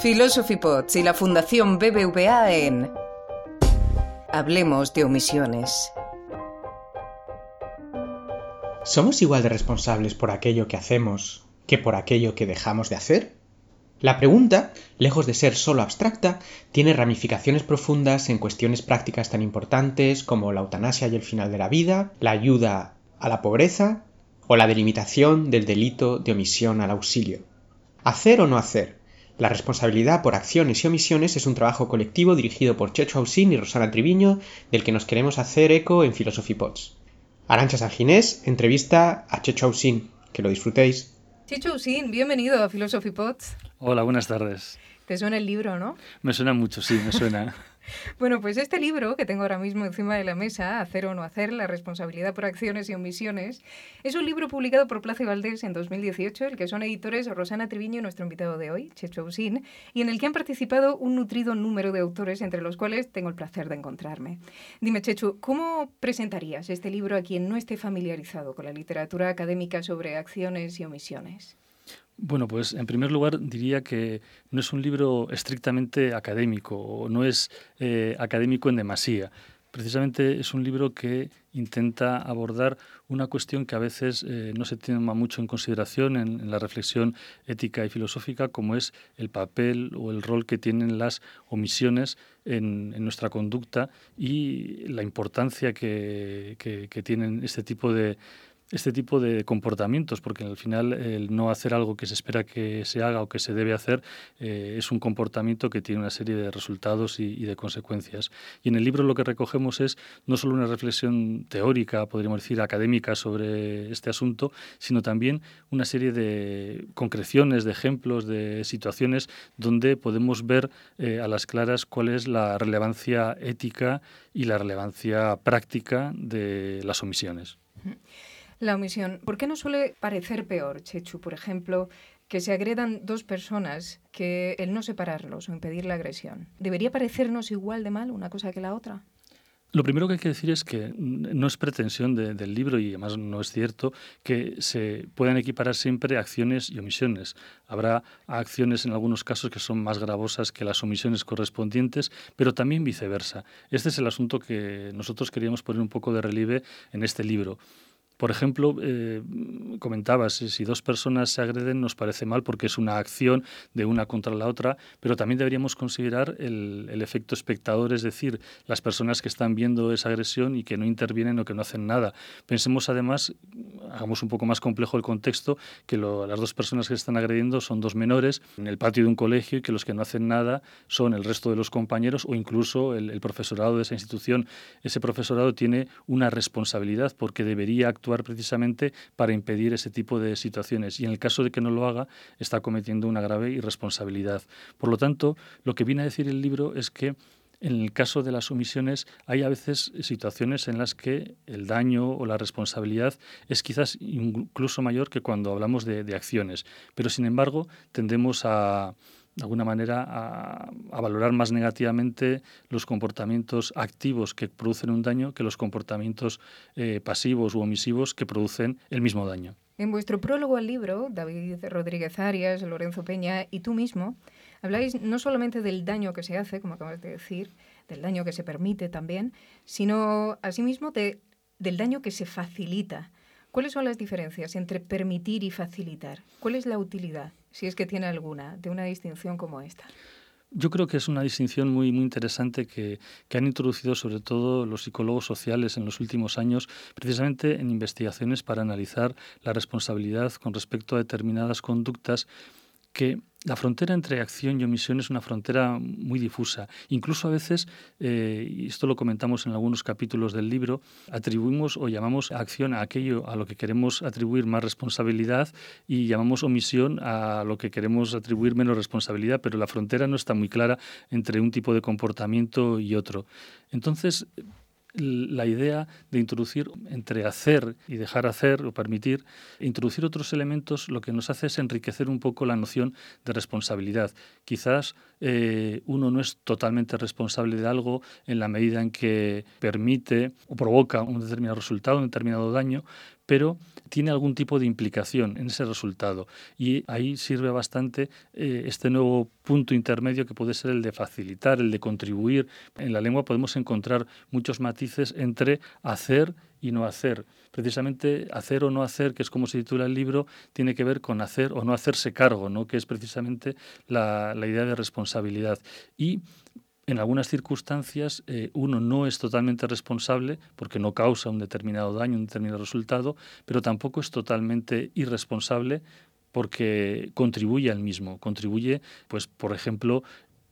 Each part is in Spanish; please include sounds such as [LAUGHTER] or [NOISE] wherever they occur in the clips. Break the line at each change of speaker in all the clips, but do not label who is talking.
Philosophy Pots y la Fundación BBVA en Hablemos de omisiones.
¿Somos igual de responsables por aquello que hacemos que por aquello que dejamos de hacer? La pregunta, lejos de ser solo abstracta, tiene ramificaciones profundas en cuestiones prácticas tan importantes como la eutanasia y el final de la vida, la ayuda a la pobreza o la delimitación del delito de omisión al auxilio. ¿Hacer o no hacer? La responsabilidad por acciones y omisiones es un trabajo colectivo dirigido por Checho Ausín y Rosana Triviño, del que nos queremos hacer eco en Philosophy Pots. Arancha Sanginés entrevista a Checho Ausín. Que lo disfrutéis.
Checho Ausín, bienvenido a Philosophy Pots.
Hola, buenas tardes.
Te suena el libro, ¿no?
Me suena mucho, sí, me suena. [LAUGHS]
Bueno, pues este libro que tengo ahora mismo encima de la mesa, Hacer o no hacer, la responsabilidad por acciones y omisiones, es un libro publicado por Plaza y Valdés en 2018, el que son editores Rosana Triviño, nuestro invitado de hoy, Checho Usín, y en el que han participado un nutrido número de autores, entre los cuales tengo el placer de encontrarme. Dime, Checho, ¿cómo presentarías este libro a quien no esté familiarizado con la literatura académica sobre acciones y omisiones?
Bueno, pues en primer lugar diría que no es un libro estrictamente académico o no es eh, académico en demasía. Precisamente es un libro que intenta abordar una cuestión que a veces eh, no se toma mucho en consideración en, la reflexión ética y filosófica, como es el papel o el rol que tienen las omisiones en, nuestra conducta y la importancia que tienen este tipo de, este tipo de comportamientos, porque al final el no hacer algo que se espera que se haga o que se debe hacer eh, es un comportamiento que tiene una serie de resultados y, de consecuencias. Y en el libro lo que recogemos es no solo una reflexión teórica, podríamos decir académica sobre este asunto, sino también una serie de concreciones, de ejemplos, de situaciones donde podemos ver eh, a las claras cuál es la relevancia ética y la relevancia práctica de las omisiones.
La omisión. ¿Por qué no suele parecer peor, Chechu, por ejemplo, que se agredan dos personas que el no separarlos o impedir la agresión? ¿Debería parecernos igual de mal una cosa que la otra?
Lo primero que hay que decir es que no es pretensión del libro y además no es cierto que se puedan equiparar siempre acciones y omisiones. Habrá acciones en algunos casos que son más gravosas que las omisiones correspondientes, pero también viceversa. Este es el asunto que nosotros queríamos poner un poco de relieve en este libro. Por ejemplo, eh, comentabas, si dos personas se agreden nos parece mal porque es una acción de una contra la otra, pero también deberíamos considerar el, efecto espectador, es decir, las personas que están viendo esa agresión y que no intervienen o que no hacen nada. Pensemos además, hagamos un poco más complejo el contexto, que las dos personas que se están agrediendo son dos menores en el patio de un colegio y que los que no hacen nada son el resto de los compañeros o incluso el, el profesorado de esa institución. Ese profesorado tiene una responsabilidad porque debería actuar precisamente para impedir ese tipo de situaciones y en el caso de que no lo haga está cometiendo una grave irresponsabilidad. Por lo tanto, lo que viene a decir el libro es que en el caso de las omisiones hay a veces situaciones en las que el daño o la responsabilidad es quizás incluso mayor que cuando hablamos de, acciones, pero sin embargo tendemos a, de alguna manera a, valorar más negativamente los comportamientos activos que producen un daño que los comportamientos eh, pasivos u omisivos que producen el mismo daño.
En vuestro prólogo al libro, David Rodríguez Arias, Lorenzo Peña y tú mismo, habláis no solamente del daño que se hace, como acabas de decir, del daño que se permite también, sino asimismo de, del daño que se facilita. ¿Cuáles son las diferencias entre permitir y facilitar? ¿Cuál es la utilidad, si es que tiene alguna, de una distinción como esta?
Yo creo que es una distinción muy, muy interesante que, que, han introducido sobre todo los psicólogos sociales en los últimos años, precisamente en investigaciones para analizar la responsabilidad con respecto a determinadas conductas que la frontera entre acción y omisión es una frontera muy difusa. Incluso a veces, eh, y esto lo comentamos en algunos capítulos del libro, atribuimos o llamamos acción a aquello a lo que queremos atribuir más responsabilidad y llamamos omisión a lo que queremos atribuir menos responsabilidad, pero la frontera no está muy clara entre un tipo de comportamiento y otro. Entonces, la idea de introducir entre hacer y dejar hacer o permitir, introducir otros elementos, lo que nos hace es enriquecer un poco la noción de responsabilidad. Quizás eh, uno no es totalmente responsable de algo en la medida en que permite o provoca un determinado resultado, un determinado daño, pero tiene algún tipo de implicación en ese resultado. Y ahí sirve bastante eh, este nuevo punto intermedio que puede ser el de facilitar, el de contribuir. En la lengua podemos encontrar muchos matices entre hacer y no hacer. Precisamente hacer o no hacer, que es como se titula el libro, tiene que ver con hacer o no hacerse cargo, ¿no? que es precisamente la, la idea de responsabilidad. Y en algunas circunstancias eh, uno no es totalmente responsable porque no causa un determinado daño, un determinado resultado, pero tampoco es totalmente irresponsable porque contribuye al mismo, contribuye, pues, por ejemplo,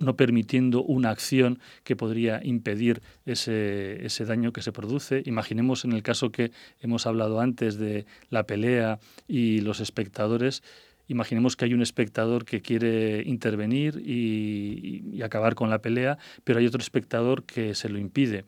no permitiendo una acción que podría impedir ese, ese, daño que se produce. Imaginemos en el caso que hemos hablado antes de la pelea y los espectadores, Imaginemos que hay un espectador que quiere intervenir y, acabar con la pelea, pero hay otro espectador que se lo impide.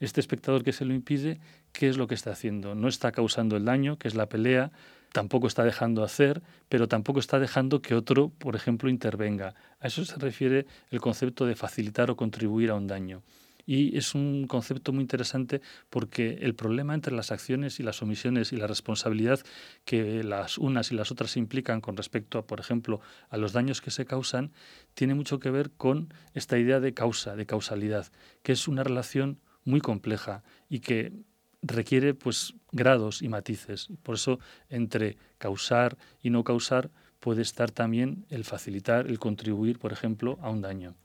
Este espectador que se lo impide, ¿qué es lo que está haciendo? No está causando el daño, que es la pelea, tampoco está dejando hacer, pero tampoco está dejando que otro, por ejemplo, intervenga. A eso se refiere el concepto de facilitar o contribuir a un daño. Y es un concepto muy interesante porque el problema entre las acciones y las omisiones y la responsabilidad que las unas y las otras implican con respecto a, por ejemplo, a los daños que se causan, tiene mucho que ver con esta idea de causa, de causalidad, que es una relación muy compleja y que requiere pues grados y matices. Por eso entre causar y no causar puede estar también el facilitar, el contribuir, por ejemplo, a un daño.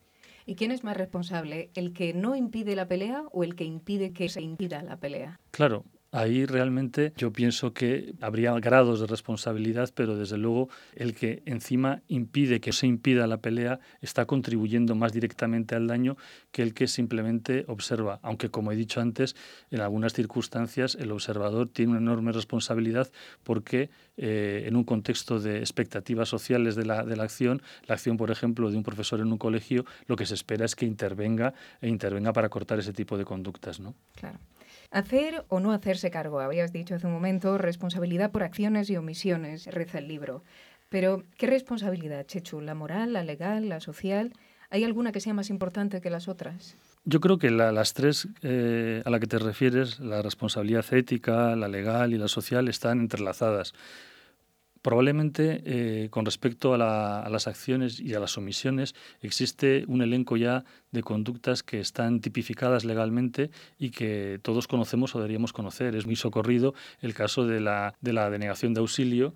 ¿Y quién es más responsable? ¿El que no impide la pelea o el que impide que se impida la pelea?
Claro, Ahí realmente yo pienso que habría grados de responsabilidad, pero desde luego el que encima impide que se impida la pelea está contribuyendo más directamente al daño que el que simplemente observa. Aunque, como he dicho antes, en algunas circunstancias el observador tiene una enorme responsabilidad porque eh, en un contexto de expectativas sociales de la, de la acción, la acción, por ejemplo, de un profesor en un colegio, lo que se espera es que intervenga e intervenga para cortar ese tipo de conductas. ¿no?
Claro. Hacer o no hacerse cargo, habías dicho hace un momento, responsabilidad por acciones y omisiones, reza el libro. Pero, ¿qué responsabilidad, Chechu? ¿La moral, la legal, la social? ¿Hay alguna que sea más importante que las otras?
Yo creo que las tres eh, a la que te refieres, la responsabilidad ética, la legal y la social, están entrelazadas. Probablemente eh, con respecto a, las acciones y a las omisiones existe un elenco ya de conductas que están tipificadas legalmente y que todos conocemos o deberíamos conocer. Es muy socorrido el caso de la, de la denegación de auxilio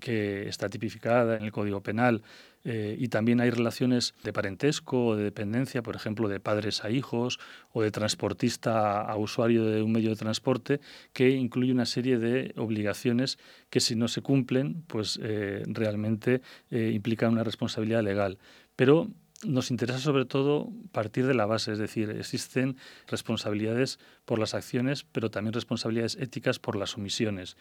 que está tipificada en el Código Penal eh, y también hay relaciones de parentesco o de dependencia, por ejemplo, de padres a hijos o de transportista a usuario de un medio de transporte, que incluye una serie de obligaciones que si no se cumplen, pues eh, realmente eh, implican una responsabilidad legal. Pero nos interesa sobre todo partir de la base, es decir, existen responsabilidades por las acciones, pero también responsabilidades éticas por las omisiones.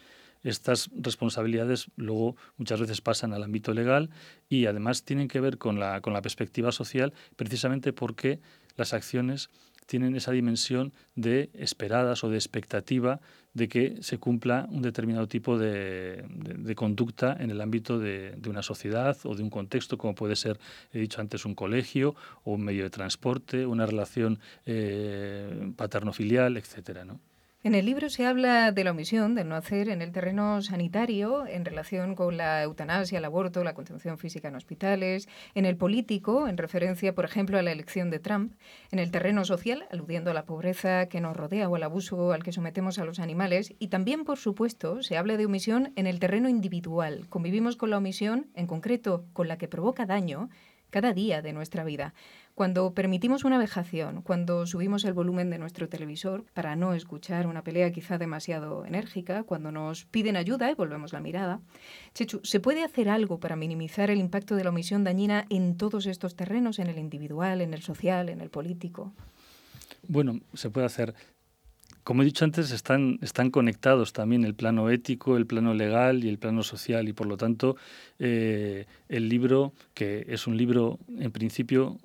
Estas responsabilidades luego muchas veces pasan al ámbito legal y además tienen que ver con la, con la perspectiva social precisamente porque las acciones tienen esa dimensión de esperadas o de expectativa de que se cumpla un determinado tipo de, conducta en el ámbito de, una sociedad o de un contexto, como puede ser, he dicho antes, un colegio o un medio de transporte, una relación eh, paterno-filial, etcétera, ¿no?
En el libro se habla de la omisión, del no hacer en el terreno sanitario en relación con la eutanasia, el aborto, la contención física en hospitales, en el político, en referencia, por ejemplo, a la elección de Trump, en el terreno social, aludiendo a la pobreza que nos rodea o al abuso al que sometemos a los animales, y también, por supuesto, se habla de omisión en el terreno individual. Convivimos con la omisión, en concreto con la que provoca daño, cada día de nuestra vida. Cuando permitimos una vejación, cuando subimos el volumen de nuestro televisor para no escuchar una pelea quizá demasiado enérgica, cuando nos piden ayuda y volvemos la mirada. Chechu, ¿se puede hacer algo para minimizar el impacto de la omisión dañina en todos estos terrenos, en el individual, en el social, en el político?
Bueno, se puede hacer. Como he dicho antes, están, están conectados también el plano ético, el plano legal y el plano social y por lo tanto eh, el libro, que es un libro en principio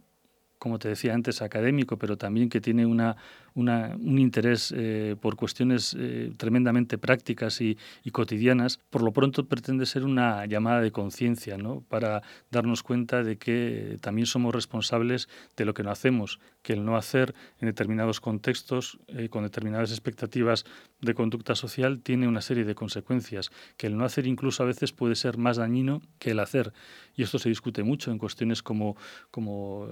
como te decía antes, académico, pero también que tiene una, un interés eh, por cuestiones eh, tremendamente prácticas y, cotidianas, por lo pronto pretende ser una llamada de conciencia, ¿no? para darnos cuenta de que también somos responsables de lo que no hacemos, que el no hacer en determinados contextos, eh, con determinadas expectativas de conducta social, tiene una serie de consecuencias, que el no hacer incluso a veces puede ser más dañino que el hacer. Y esto se discute mucho en cuestiones como, como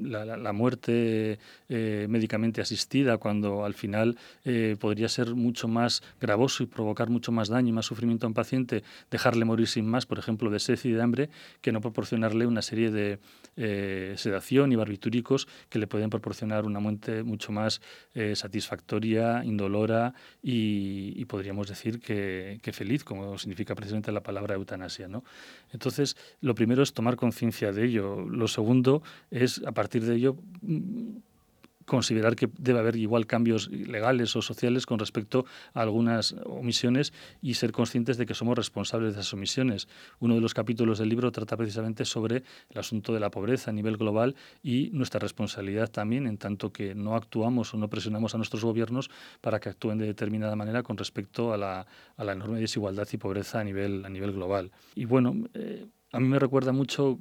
la, muerte médicamente asistida, cuando al final eh, podría ser mucho más gravoso y provocar mucho más daño y más sufrimiento a un paciente, dejarle morir sin más, por ejemplo, de sed y de hambre, que no proporcionarle una serie de eh, sedación y barbitúricos que le pueden proporcionar una muerte mucho más eh, satisfactoria, indolora y, podríamos decir que, que, feliz, como significa precisamente la palabra eutanasia. ¿no? Entonces, lo primero es tomar conciencia de ello. Lo segundo es, a partir de ello, considerar que debe haber igual cambios legales o sociales con respecto a algunas omisiones y ser conscientes de que somos responsables de esas omisiones. Uno de los capítulos del libro trata precisamente sobre el asunto de la pobreza a nivel global y nuestra responsabilidad también en tanto que no actuamos o no presionamos a nuestros gobiernos para que actúen de determinada manera con respecto a la, a la enorme desigualdad y pobreza a nivel, a nivel global. Y bueno, eh, a mí me recuerda mucho,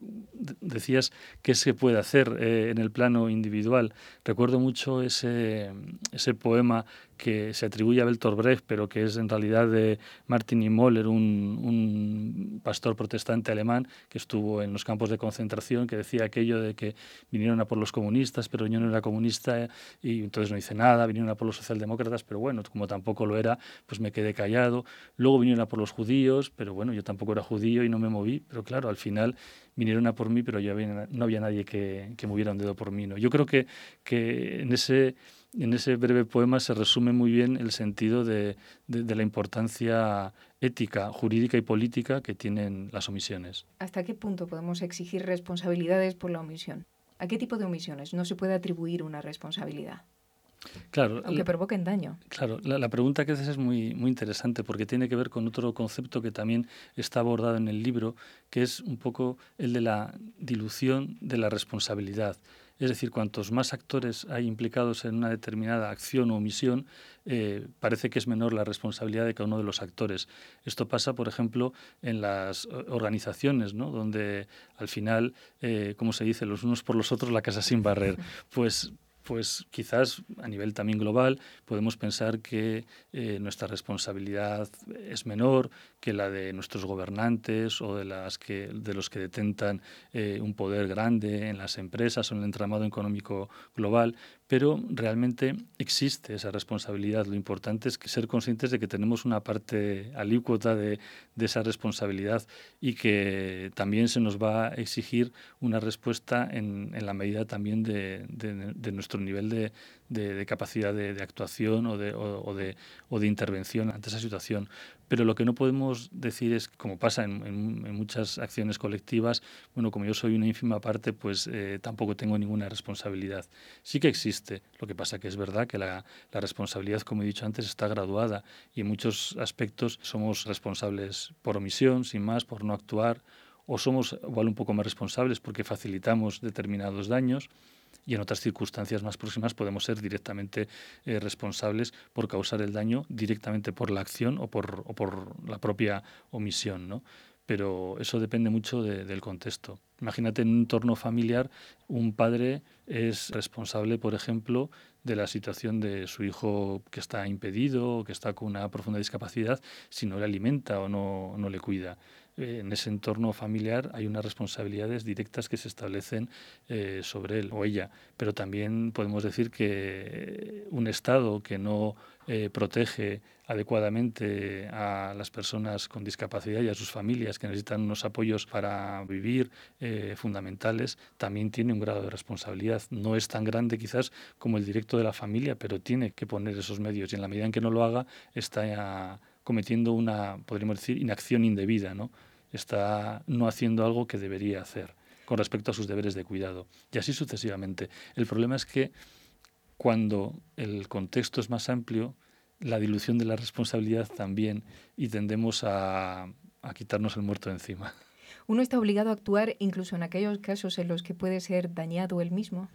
decías, qué se puede hacer eh, en el plano individual. Recuerdo mucho ese, ese poema que se atribuye a Bertolt Brecht, pero que es en realidad de Martin Niemöller, un, un pastor protestante alemán que estuvo en los campos de concentración, que decía aquello de que vinieron a por los comunistas, pero yo no era comunista y entonces no hice nada, vinieron a por los socialdemócratas, pero bueno, como tampoco lo era, pues me quedé callado. Luego vinieron a por los judíos, pero bueno, yo tampoco era judío y no me moví, pero claro, al final vinieron a por mí, pero ya no había nadie que, que moviera un dedo por mí. ¿no? Yo creo que, que en ese en ese breve poema se resume muy bien el sentido de, la importancia ética, jurídica y política que tienen las omisiones.
¿Hasta qué punto podemos exigir responsabilidades por la omisión? ¿A qué tipo de omisiones no se puede atribuir una responsabilidad?
Claro,
aunque provoquen daño.
Claro, la, pregunta que haces es muy, muy interesante porque tiene que ver con otro concepto que también está abordado en el libro, que es un poco el de la dilución de la responsabilidad. Es decir, cuantos más actores hay implicados en una determinada acción o omisión, eh, parece que es menor la responsabilidad de cada uno de los actores. Esto pasa, por ejemplo, en las organizaciones, ¿no? donde al final, eh, como se dice, los unos por los otros, la casa sin barrer. [LAUGHS] Pues pues quizás a nivel también global podemos pensar que eh, nuestra responsabilidad es menor que la de nuestros gobernantes o de, las que, de los que detentan eh, un poder grande en las empresas o en el entramado económico global, pero realmente existe esa responsabilidad. Lo importante es ser conscientes de que tenemos una parte alícuota de, esa responsabilidad y que también se nos va a exigir una respuesta en, en la medida también de, de, nuestro nivel de, de, capacidad de, actuación o de, intervención ante esa situación. Pero lo que no podemos decir es, como pasa en, en, muchas acciones colectivas, bueno, como yo soy una ínfima parte, pues eh, tampoco tengo ninguna responsabilidad. Sí que existe, lo que pasa que es verdad que la, la responsabilidad, como he dicho antes, está graduada y en muchos aspectos somos responsables por omisión, sin más, por no actuar, o somos igual un poco más responsables porque facilitamos determinados daños y en otras circunstancias más próximas podemos ser directamente eh, responsables por causar el daño directamente por la acción o por, la propia omisión. ¿no? Pero eso depende mucho del contexto. Imagínate en un entorno familiar, un padre es responsable, por ejemplo, de la situación de su hijo que está impedido o que está con una profunda discapacidad si no le alimenta o no le cuida. Eh, en ese entorno familiar hay unas responsabilidades directas que se establecen eh, sobre él o ella, pero también podemos decir que un Estado que no eh, protege adecuadamente a las personas con discapacidad y a sus familias que necesitan unos apoyos para vivir fundamentales, también tiene un grado de responsabilidad. No es tan grande quizás como el directo de la familia, pero tiene que poner esos medios y en la medida en que no lo haga está cometiendo una, podríamos decir, inacción indebida, ¿no? Está no haciendo algo que debería hacer con respecto a sus deberes de cuidado. Y así sucesivamente. El problema es que cuando el contexto es más amplio, la dilución de la responsabilidad también y tendemos a, a quitarnos el muerto de encima.
¿Uno está obligado a actuar incluso en aquellos casos en los que puede ser dañado él mismo?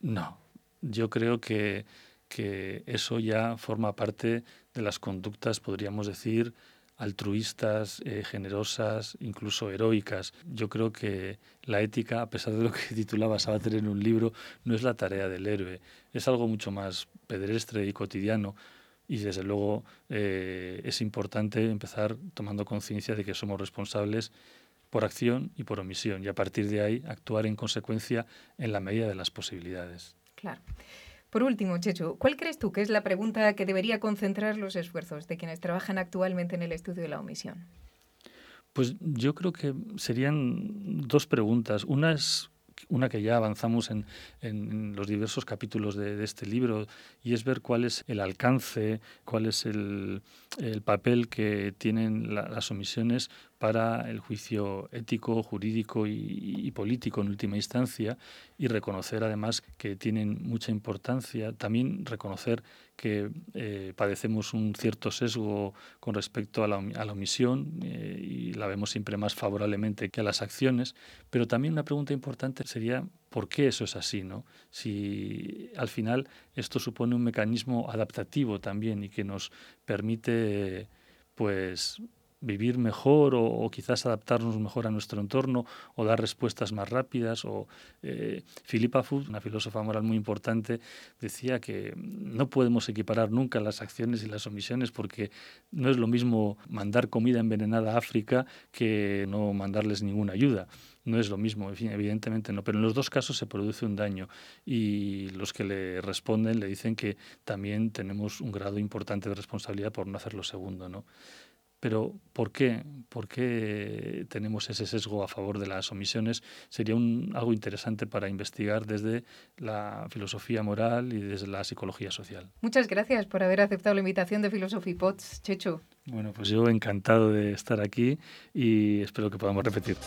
No, yo creo que, que eso ya forma parte de las conductas, podríamos decir, altruistas, eh, generosas, incluso heroicas. Yo creo que la ética, a pesar de lo que [LAUGHS] titulaba Sabater en un libro, no es la tarea del héroe, es algo mucho más pedestre y cotidiano. Y desde luego eh, es importante empezar tomando conciencia de que somos responsables por acción y por omisión y a partir de ahí actuar en consecuencia en la medida de las posibilidades.
Claro. Por último, Checho, ¿cuál crees tú que es la pregunta que debería concentrar los esfuerzos de quienes trabajan actualmente en el estudio de la omisión?
Pues yo creo que serían dos preguntas. Una es una que ya avanzamos en, los diversos capítulos de, este libro, y es ver cuál es el alcance, cuál es el, papel que tienen las omisiones para el juicio ético, jurídico y, político en última instancia, y reconocer además que tienen mucha importancia, también reconocer que eh, padecemos un cierto sesgo con respecto a la, omisión eh, y la vemos siempre más favorablemente que a las acciones, pero también una pregunta importante sería por qué eso es así, ¿no? Si al final esto supone un mecanismo adaptativo también y que nos permite pues vivir mejor o, quizás adaptarnos mejor a nuestro entorno o dar respuestas más rápidas. O, eh, Philippa Foot, una filósofa moral muy importante, decía que no podemos equiparar nunca las acciones y las omisiones porque no es lo mismo mandar comida envenenada a África que no mandarles ninguna ayuda no es lo mismo, evidentemente no, pero en los dos casos se produce un daño y los que le responden le dicen que también tenemos un grado importante de responsabilidad por no hacer lo segundo, ¿no? Pero ¿por qué? ¿Por qué tenemos ese sesgo a favor de las omisiones? Sería un, algo interesante para investigar desde la filosofía moral y desde la psicología social.
Muchas gracias por haber aceptado la invitación de Philosophy Pots, Checho.
Bueno, pues yo encantado de estar aquí y espero que podamos repetir.